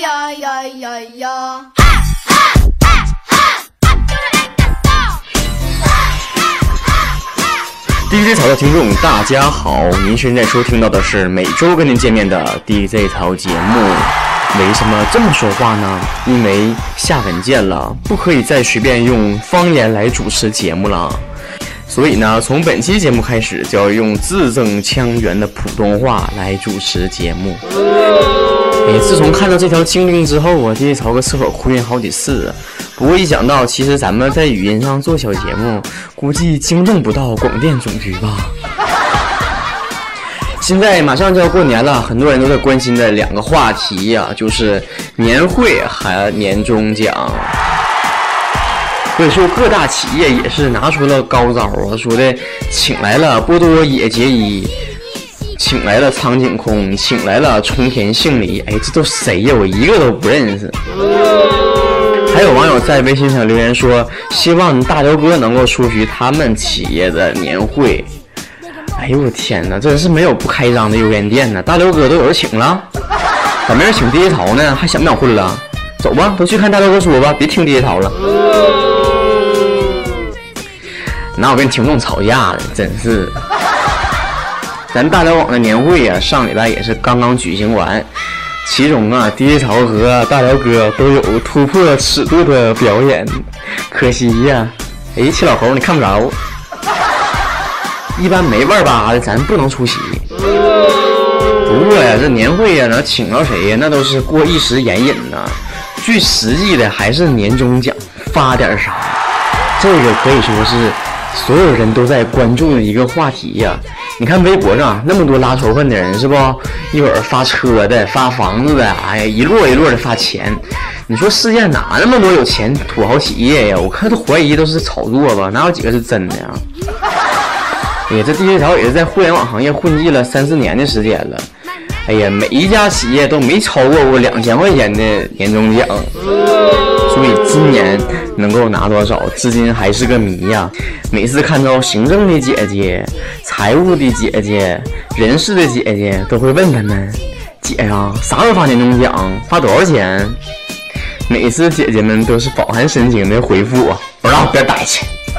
呀呀呀呀！DJ 草的听众，大家好！您现在收听到的是每周跟您见面的 DJ 草节目。为什么这么说话呢？因为下文件了，不可以再随便用方言来主持节目了。所以呢，从本期节目开始，就要用字正腔圆的普通话来主持节目。哎，自从看到这条禁令之后啊，DJ 草搁厕所哭晕好几次。不过一想到，其实咱们在语音上做小节目，估计惊动不到广电总局吧。现在马上就要过年了，很多人都在关心的两个话题呀，就是年会和年终奖。所以说，各大企业也是拿出了高招啊，说的请来了波多野结衣，请来了苍井空，请来了冲田杏里。哎，这都谁呀？我一个都不认识。还有网友在微信上留言说，希望大刘哥能够出席他们企业的年会。哎呦我天哪，真是没有不开张的油盐店呢！大刘哥都有人请了，咋没人请 DJ 潮呢？还想不想混了？走吧，都去看大刘哥说吧，别听 DJ 潮了。哪有跟听众吵架的？真是。咱大辽网的年会呀，上礼拜也是刚刚举行完，其中啊低潮和大辽哥都有突破尺度的表演，可惜呀，哎，七老猴你看不着。一般没腕儿吧的，咱不能出席。不过呀，这年会呀，能请到谁呀？那都是过一时眼瘾呐。最实际的还是年终奖发点啥，这个可以说是所有人都在关注的一个话题呀。你看微博上那么多拉仇恨的人，是不？一会儿发车的，发房子的，哎呀，一摞一摞的发钱。你说世界哪那么多有钱土豪企业呀？我看都怀疑都是炒作吧，哪有几个是真的呀？哎呀，这 DJ 潮也是在互联网行业混迹了三四年的时间了。哎呀，每一家企业都没超过过两千块钱的年终奖，所以今年能够拿多少，至今还是个谜呀。每次看到行政的姐姐、财务的姐姐、人事的姐姐，都会问他们：“姐呀，啥时候发年终奖？发多少钱？”每次姐姐们都是饱含深情的回复我：“不让别待去。”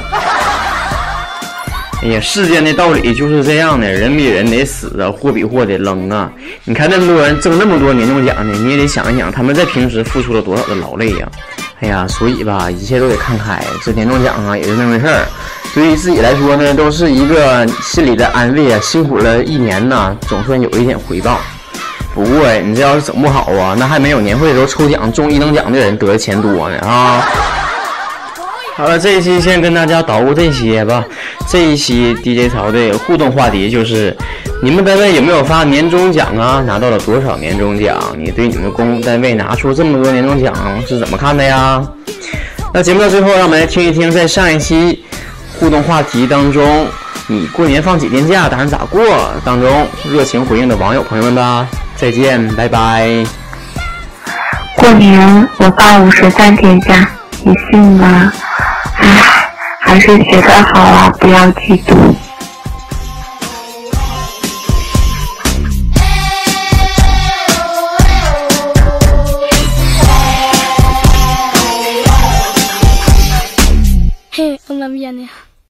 哎呀，世间的道理就是这样的，人比人得死啊，货比货得扔啊！你看那么多人挣那么多年终奖呢，你也得想一想，他们在平时付出了多少的劳累呀！哎呀，所以吧，一切都得看开，这年终奖啊也是那回事儿。对于自己来说呢，都是一个心里的安慰啊。辛苦了一年呢，总算有一点回报。不过你这要是整不好啊，那还没有年会的时候抽奖中一等奖的人得的钱多呢啊！好了，这一期先跟大家捣鼓这些吧。这一期 DJ 潮的互动话题就是：你们单位有没有发年终奖啊？拿到了多少年终奖？你对你们公单位拿出这么多年终奖是怎么看的呀？那节目的最后，让我们来听一听在上一期互动话题当中，你过年放几天假，打算咋过？当中热情回应的网友朋友们吧。再见，拜拜。过年我放五十三天假，你信吗？哎，还是学的好啊，不要嫉妒。嘿，我那边呢。